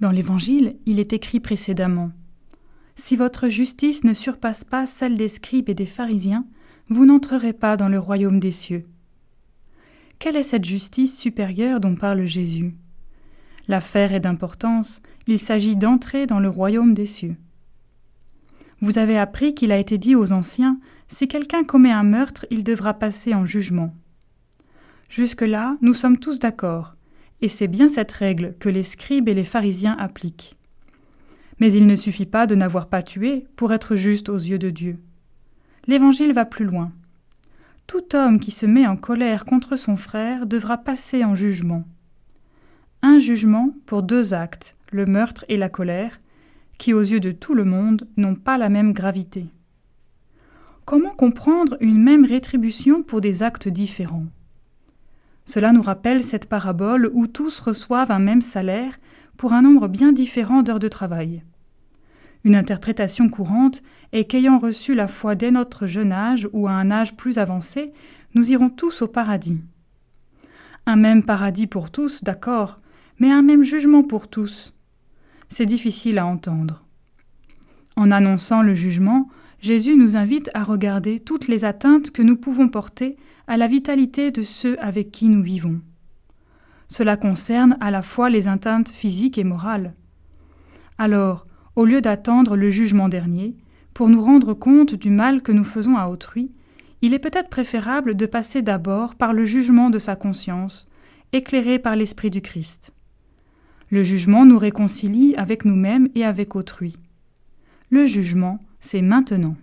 Dans l'Évangile, il est écrit précédemment Si votre justice ne surpasse pas celle des scribes et des pharisiens, vous n'entrerez pas dans le royaume des cieux. Quelle est cette justice supérieure dont parle Jésus? L'affaire est d'importance, il s'agit d'entrer dans le royaume des cieux. Vous avez appris qu'il a été dit aux anciens Si quelqu'un commet un meurtre, il devra passer en jugement. Jusque-là, nous sommes tous d'accord, et c'est bien cette règle que les scribes et les pharisiens appliquent. Mais il ne suffit pas de n'avoir pas tué pour être juste aux yeux de Dieu. L'Évangile va plus loin. Tout homme qui se met en colère contre son frère devra passer en jugement. Un jugement pour deux actes, le meurtre et la colère, qui aux yeux de tout le monde n'ont pas la même gravité. Comment comprendre une même rétribution pour des actes différents? Cela nous rappelle cette parabole où tous reçoivent un même salaire pour un nombre bien différent d'heures de travail. Une interprétation courante est qu'ayant reçu la foi dès notre jeune âge ou à un âge plus avancé, nous irons tous au paradis. Un même paradis pour tous, d'accord, mais un même jugement pour tous. C'est difficile à entendre. En annonçant le jugement, Jésus nous invite à regarder toutes les atteintes que nous pouvons porter à la vitalité de ceux avec qui nous vivons. Cela concerne à la fois les atteintes physiques et morales. Alors, au lieu d'attendre le jugement dernier, pour nous rendre compte du mal que nous faisons à autrui, il est peut-être préférable de passer d'abord par le jugement de sa conscience, éclairé par l'Esprit du Christ. Le jugement nous réconcilie avec nous-mêmes et avec autrui. Le jugement, c'est maintenant.